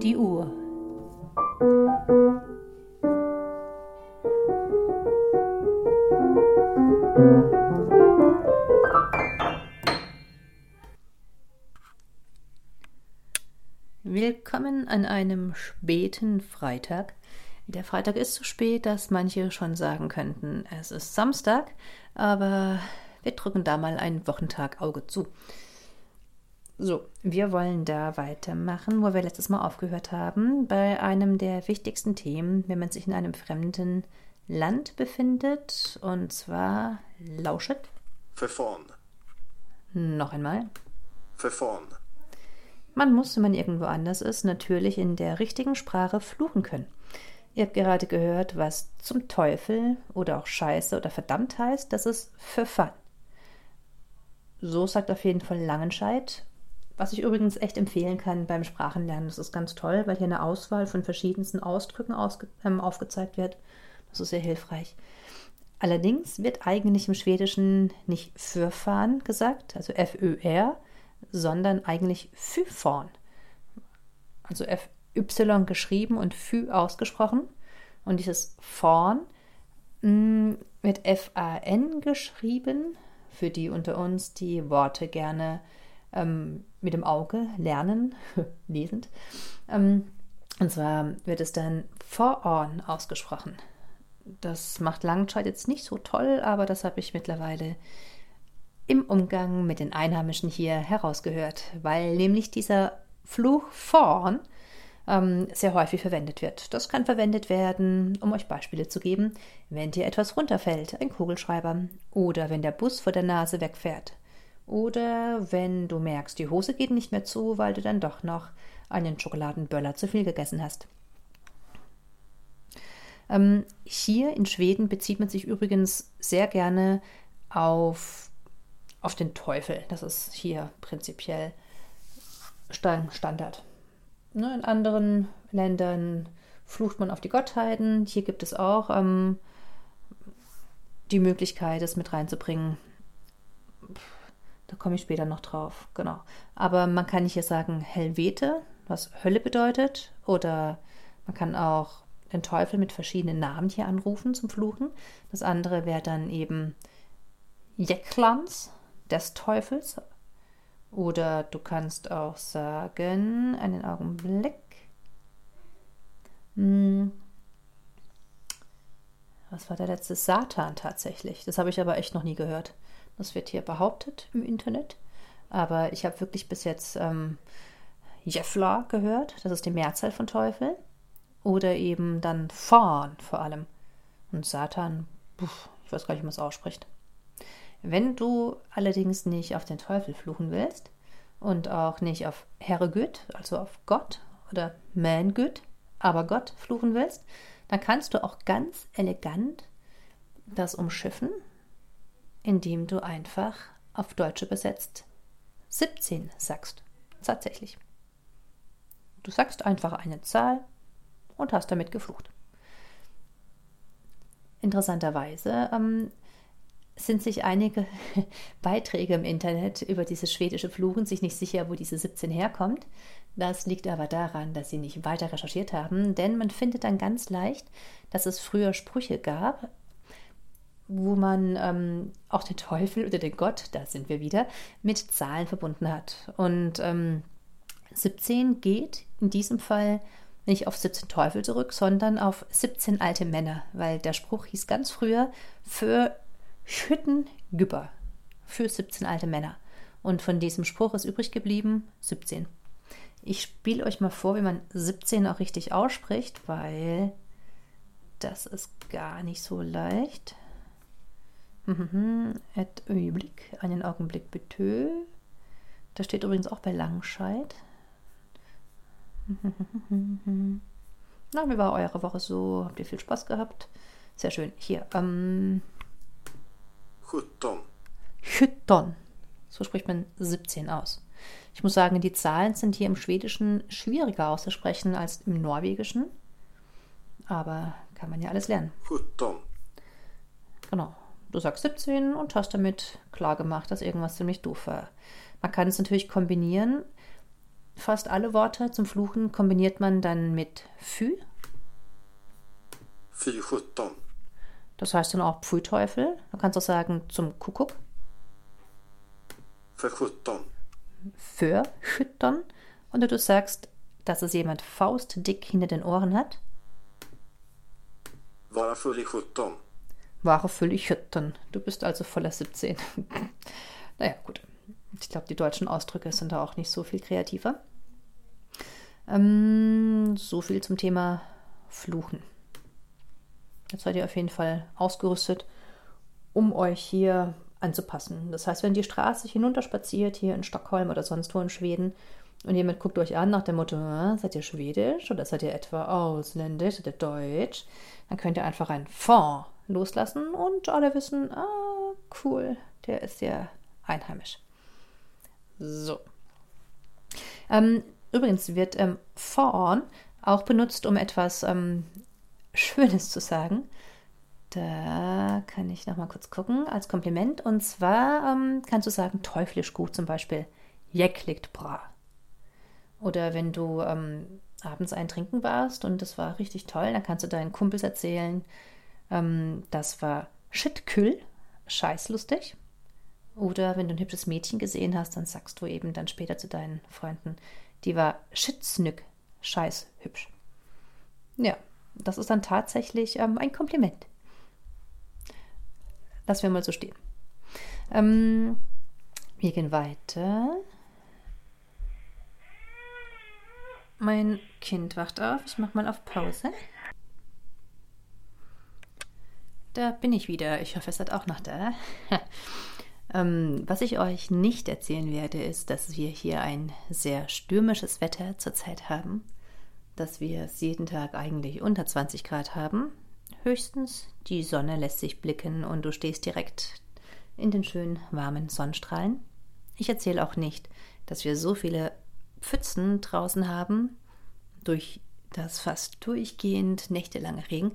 Die Uhr. Willkommen an einem späten Freitag. Der Freitag ist so spät, dass manche schon sagen könnten, es ist Samstag, aber wir drücken da mal einen Wochentag Auge zu. So, wir wollen da weitermachen, wo wir letztes Mal aufgehört haben, bei einem der wichtigsten Themen, wenn man sich in einem fremden Land befindet, und zwar lauschet. Verfahren. Noch einmal. Verfahren. Man muss, wenn man irgendwo anders ist, natürlich in der richtigen Sprache fluchen können. Ihr habt gerade gehört, was zum Teufel oder auch Scheiße oder verdammt heißt, das ist für Fun. So sagt auf jeden Fall Langenscheid was ich übrigens echt empfehlen kann beim Sprachenlernen. Das ist ganz toll, weil hier eine Auswahl von verschiedensten Ausdrücken ähm, aufgezeigt wird. Das ist sehr hilfreich. Allerdings wird eigentlich im Schwedischen nicht fürfahren gesagt, also F-Ö-R, sondern eigentlich Fyforn. Also F-Y geschrieben und Fü ausgesprochen. Und dieses Forn mm, wird F-A-N geschrieben, für die unter uns, die Worte gerne ähm, mit dem Auge lernen, lesend. Ähm, und zwar wird es dann Vororn ausgesprochen. Das macht Langscheid jetzt nicht so toll, aber das habe ich mittlerweile im Umgang mit den Einheimischen hier herausgehört, weil nämlich dieser Fluch vorn ähm, sehr häufig verwendet wird. Das kann verwendet werden, um euch Beispiele zu geben, wenn dir etwas runterfällt, ein Kugelschreiber, oder wenn der Bus vor der Nase wegfährt. Oder wenn du merkst, die Hose geht nicht mehr zu, weil du dann doch noch einen Schokoladenböller zu viel gegessen hast. Ähm, hier in Schweden bezieht man sich übrigens sehr gerne auf, auf den Teufel. Das ist hier prinzipiell Standard. Ne, in anderen Ländern flucht man auf die Gottheiten. Hier gibt es auch ähm, die Möglichkeit, es mit reinzubringen. Da komme ich später noch drauf, genau. Aber man kann hier sagen Helvete, was Hölle bedeutet, oder man kann auch den Teufel mit verschiedenen Namen hier anrufen zum Fluchen. Das andere wäre dann eben Jeklans des Teufels. Oder du kannst auch sagen, einen Augenblick. Hm. Was war der letzte? Satan tatsächlich. Das habe ich aber echt noch nie gehört. Das wird hier behauptet im Internet. Aber ich habe wirklich bis jetzt ähm, Jeffla gehört. Das ist die Mehrzahl von Teufel. Oder eben dann Fawn vor allem. Und Satan, ich weiß gar nicht, wie man es ausspricht. Wenn du allerdings nicht auf den Teufel fluchen willst und auch nicht auf Herregud, also auf Gott oder Mangud, aber Gott fluchen willst, dann kannst du auch ganz elegant das umschiffen indem du einfach auf Deutsch übersetzt 17 sagst. Tatsächlich. Du sagst einfach eine Zahl und hast damit geflucht. Interessanterweise ähm, sind sich einige Beiträge im Internet über dieses schwedische Fluchen sich nicht sicher, wo diese 17 herkommt. Das liegt aber daran, dass sie nicht weiter recherchiert haben, denn man findet dann ganz leicht, dass es früher Sprüche gab, wo man ähm, auch den Teufel oder den Gott, da sind wir wieder, mit Zahlen verbunden hat. Und ähm, 17 geht in diesem Fall nicht auf 17 Teufel zurück, sondern auf 17 alte Männer, weil der Spruch hieß ganz früher für Schüttengüpper, für 17 alte Männer. Und von diesem Spruch ist übrig geblieben 17. Ich spiele euch mal vor, wie man 17 auch richtig ausspricht, weil das ist gar nicht so leicht. Mhm. Et Öblick, einen Augenblick bitte. Das steht übrigens auch bei Langscheid. Na, wie war eure Woche so? Habt ihr viel Spaß gehabt? Sehr schön. Hier, ähm. 17. 17. So spricht man 17 aus. Ich muss sagen, die Zahlen sind hier im Schwedischen schwieriger auszusprechen als im Norwegischen. Aber kann man ja alles lernen. 17. Genau du sagst 17 und hast damit klar gemacht, dass irgendwas ziemlich doof war. Man kann es natürlich kombinieren. Fast alle Worte zum Fluchen kombiniert man dann mit fü. Fy Das heißt dann auch Pfui Teufel. Man kann es auch sagen zum Kuckuck. Für 17. Für 17. Und du sagst, dass es jemand faustdick hinter den Ohren hat. Vara full i Ware völlig hütten. Du bist also voller 17. naja, gut. Ich glaube, die deutschen Ausdrücke sind da auch nicht so viel kreativer. Ähm, so viel zum Thema Fluchen. Jetzt seid ihr auf jeden Fall ausgerüstet, um euch hier anzupassen. Das heißt, wenn die Straße hinunterspaziert, hier in Stockholm oder sonst wo in Schweden, und jemand guckt euch an nach dem Motto, seid ihr schwedisch oder seid ihr etwa ausländisch oder deutsch, dann könnt ihr einfach ein Fond loslassen und alle wissen, ah, cool, der ist ja einheimisch. So. Ähm, übrigens wird ähm, Fawn auch benutzt, um etwas ähm, Schönes zu sagen. Da kann ich noch mal kurz gucken als Kompliment. Und zwar ähm, kannst du sagen, teuflisch gut zum Beispiel. Jäckligt bra. Oder wenn du ähm, abends ein Trinken warst und das war richtig toll, dann kannst du deinen Kumpels erzählen, ähm, das war shitküll, scheißlustig. Oder wenn du ein hübsches Mädchen gesehen hast, dann sagst du eben dann später zu deinen Freunden, die war schitsnück, scheiß hübsch. Ja, das ist dann tatsächlich ähm, ein Kompliment. Lassen wir mal so stehen. Ähm, wir gehen weiter. Mein Kind wacht auf. Ich mache mal auf Pause. Da bin ich wieder. Ich hoffe, es seid auch noch da. ähm, was ich euch nicht erzählen werde, ist, dass wir hier ein sehr stürmisches Wetter zurzeit haben. Dass wir es jeden Tag eigentlich unter 20 Grad haben. Höchstens die Sonne lässt sich blicken und du stehst direkt in den schönen warmen Sonnenstrahlen. Ich erzähle auch nicht, dass wir so viele Pfützen draußen haben, durch das fast durchgehend nächtelange Regen,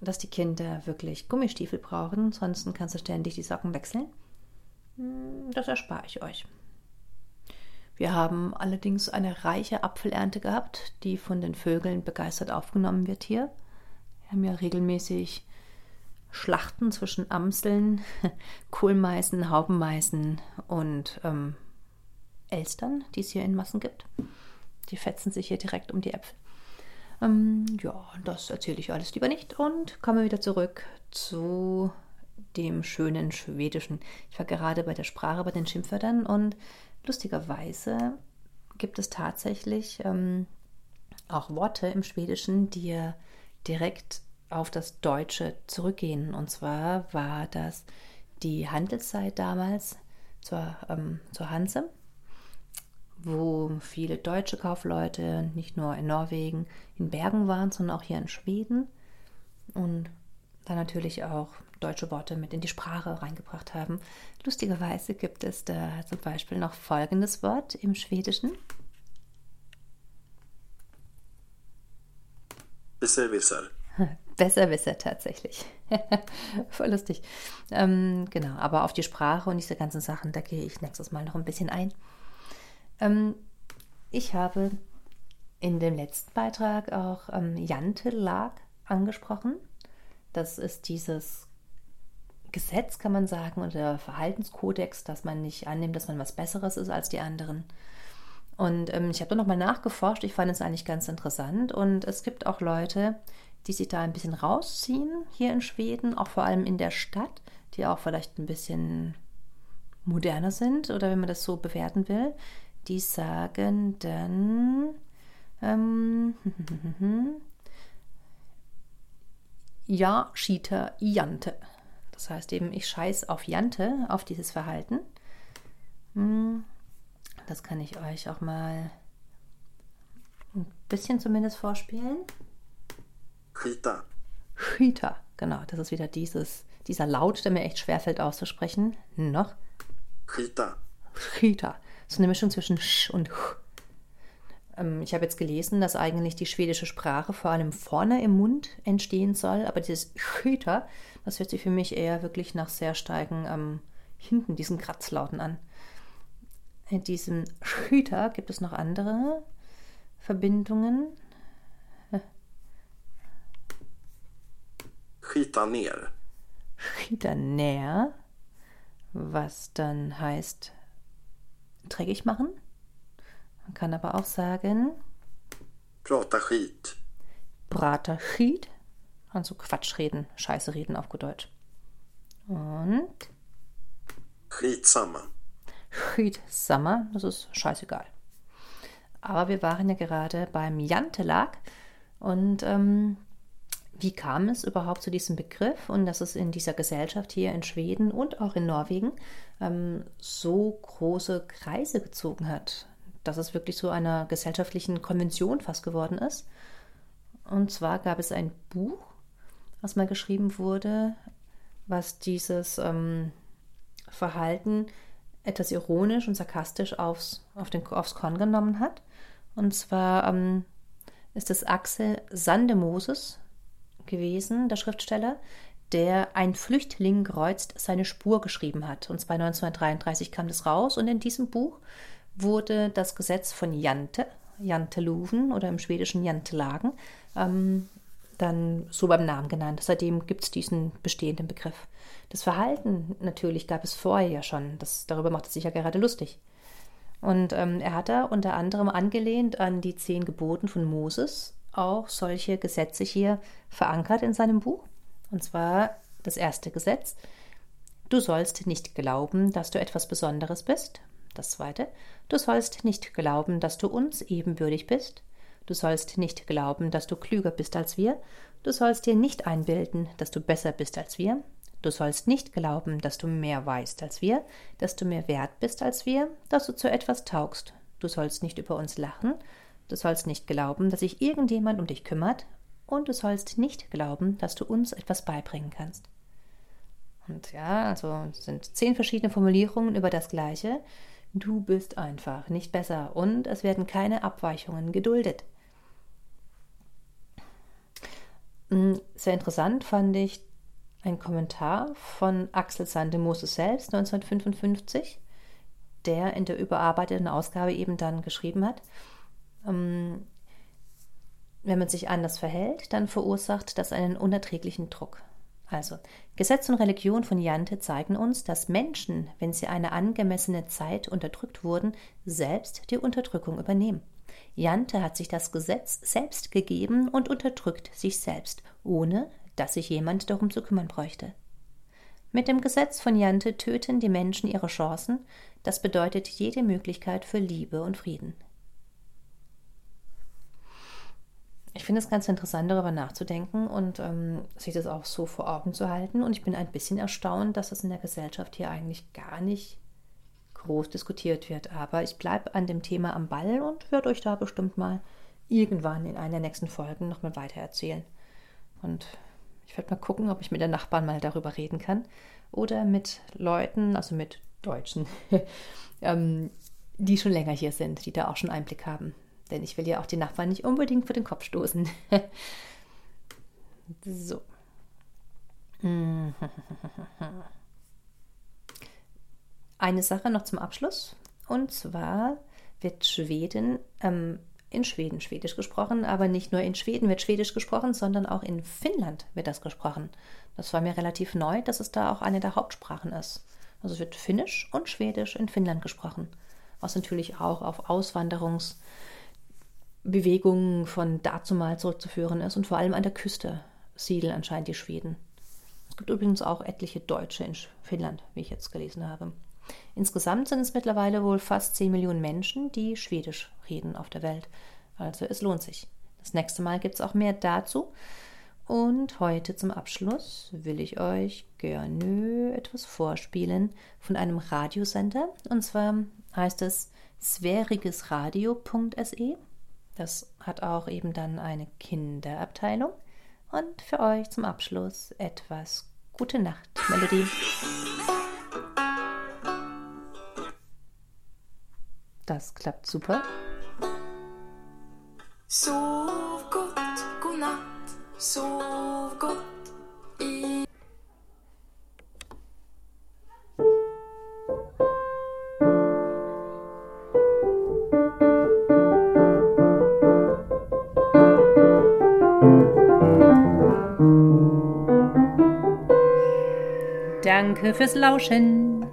dass die Kinder wirklich Gummistiefel brauchen, sonst kannst du ständig die Socken wechseln. Hm, Das erspare ich euch. Wir haben allerdings eine reiche Apfelernte gehabt, die von den Vögeln begeistert aufgenommen wird hier. Wir haben ja regelmäßig Schlachten zwischen Amseln, Kohlmeißen, Haubenmeißen und ähm, Elstern, die es hier in Massen gibt. Die fetzen sich hier direkt um die Äpfel. Ähm, ja, das erzähle ich alles lieber nicht und komme wieder zurück zu dem schönen Schwedischen. Ich war gerade bei der Sprache, bei den Schimpfwörtern und lustigerweise gibt es tatsächlich ähm, auch Worte im Schwedischen, die direkt auf das Deutsche zurückgehen. Und zwar war das die Handelszeit damals zur, ähm, zur Hanse, wo viele deutsche Kaufleute nicht nur in Norwegen, in Bergen waren, sondern auch hier in Schweden und da natürlich auch deutsche Worte mit in die Sprache reingebracht haben. Lustigerweise gibt es da zum Beispiel noch folgendes Wort im Schwedischen. Besserwisser. Besserwisser tatsächlich. Voll lustig. Ähm, genau, aber auf die Sprache und diese ganzen Sachen, da gehe ich nächstes Mal noch ein bisschen ein. Ähm, ich habe in dem letzten Beitrag auch ähm, Jantelag angesprochen. Das ist dieses Gesetz, kann man sagen, oder Verhaltenskodex, dass man nicht annimmt, dass man was Besseres ist als die anderen. Und ähm, ich habe da nochmal nachgeforscht. Ich fand es eigentlich ganz interessant. Und es gibt auch Leute, die sich da ein bisschen rausziehen hier in Schweden, auch vor allem in der Stadt, die auch vielleicht ein bisschen moderner sind oder wenn man das so bewerten will. Die sagen dann, ähm, ja, Cheater, Jante. Das heißt eben, ich scheiß auf Jante, auf dieses Verhalten. Hm, Das kann ich euch auch mal ein bisschen zumindest vorspielen. Skita. Cheater, genau, das ist wieder dieses, dieser Laut, der mir echt schwerfällt auszusprechen. Noch. Skita. Cheater. Ist eine Mischung zwischen Sch und Ch. Ähm, Ich habe jetzt gelesen, dass eigentlich die schwedische Sprache vor allem vorne im Mund entstehen soll, aber dieses Cheater, das hört sich für mich eher wirklich nach sehr starken ähm, hinten, diesen Kratzlauten an. in diesem Schüter gibt es noch andere Verbindungen. Skita ner. Schüter näher, was dann heißt dreckig machen. Man kann aber auch sagen Prata skit. Brater Schied, also Quatsch reden, Scheiße reden auf gut Deutsch. Und Skitsamma. Summer, das ist scheißegal. Aber wir waren ja gerade beim Jantelag und ähm, wie kam es überhaupt zu diesem Begriff und dass es in dieser Gesellschaft hier in Schweden und auch in Norwegen ähm, so große Kreise gezogen hat, dass es wirklich so einer gesellschaftlichen Konvention fast geworden ist. Und zwar gab es ein Buch, was mal geschrieben wurde, was dieses ähm, Verhalten etwas ironisch und sarkastisch aufs, auf den, aufs Korn genommen hat. Und zwar ähm, ist es Axel Sandemoses gewesen, der Schriftsteller, der Ein Flüchtling kreuzt seine Spur geschrieben hat. Und zwar 1933 kam das raus. Und in diesem Buch wurde das Gesetz von Jante, Janteloven oder im schwedischen Jantelagen, ähm, dann so beim Namen genannt. Seitdem gibt es diesen bestehenden Begriff. Das Verhalten natürlich gab es vorher ja schon. Das, darüber macht es sich ja gerade lustig. Und ähm, er hat da unter anderem angelehnt an die zehn Geboten von Moses auch solche Gesetze hier verankert in seinem Buch. Und zwar das erste Gesetz. Du sollst nicht glauben, dass du etwas Besonderes bist. Das zweite. Du sollst nicht glauben, dass du uns ebenbürtig bist. Du sollst nicht glauben, dass du klüger bist als wir. Du sollst dir nicht einbilden, dass du besser bist als wir. Du sollst nicht glauben, dass du mehr weißt als wir, dass du mehr wert bist als wir, dass du zu etwas taugst. Du sollst nicht über uns lachen. Du sollst nicht glauben, dass sich irgendjemand um dich kümmert. Und du sollst nicht glauben, dass du uns etwas beibringen kannst. Und ja, also es sind zehn verschiedene Formulierungen über das Gleiche. Du bist einfach nicht besser und es werden keine Abweichungen geduldet. Hm, sehr interessant fand ich ein Kommentar von Axel Sandemose selbst 1955, der in der überarbeiteten Ausgabe eben dann geschrieben hat, ähm, wenn man sich anders verhält, dann verursacht das einen unerträglichen Druck. Also, Gesetz und Religion von Jante zeigen uns, dass Menschen, wenn sie eine angemessene Zeit unterdrückt wurden, selbst die Unterdrückung übernehmen. Jante hat sich das Gesetz selbst gegeben und unterdrückt sich selbst, ohne dass sich jemand darum zu kümmern bräuchte. Mit dem Gesetz von Jante töten die Menschen ihre Chancen, das bedeutet jede Möglichkeit für Liebe und Frieden. Ich finde es ganz interessant, darüber nachzudenken und ähm, sich das auch so vor Augen zu halten. Und ich bin ein bisschen erstaunt, dass das in der Gesellschaft hier eigentlich gar nicht groß diskutiert wird. Aber ich bleibe an dem Thema am Ball und werde euch da bestimmt mal irgendwann in einer der nächsten Folgen nochmal weiter erzählen. Und ich werde mal gucken, ob ich mit den Nachbarn mal darüber reden kann oder mit Leuten, also mit Deutschen, ähm, die schon länger hier sind, die da auch schon Einblick haben. Denn ich will ja auch die Nachbarn nicht unbedingt vor den Kopf stoßen. so. Eine Sache noch zum Abschluss. Und zwar wird Schweden, ähm, in Schweden Schwedisch gesprochen, aber nicht nur in Schweden wird Schwedisch gesprochen, sondern auch in Finnland wird das gesprochen. Das war mir relativ neu, dass es da auch eine der Hauptsprachen ist. Also wird Finnisch und Schwedisch in Finnland gesprochen, was natürlich auch auf Auswanderungsbewegungen von dazumal zurückzuführen ist und vor allem an der Küste siedeln anscheinend die Schweden. Es gibt übrigens auch etliche Deutsche in Finnland, wie ich jetzt gelesen habe. Insgesamt sind es mittlerweile wohl fast 10 Millionen Menschen, die Schwedisch reden auf der Welt. Also es lohnt sich. Das nächste Mal gibt es auch mehr dazu. Und heute zum Abschluss will ich euch gerne etwas vorspielen von einem Radiosender. Und zwar heißt es sphärigesradio.se. Das hat auch eben dann eine Kinderabteilung. Und für euch zum Abschluss etwas Gute Nacht Melodie. Das klappt super. Sov gott, godnatt, sov gott i Danke fürs Lauschen.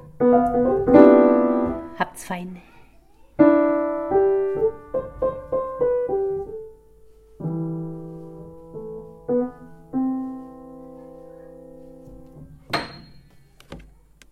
Habt's fein.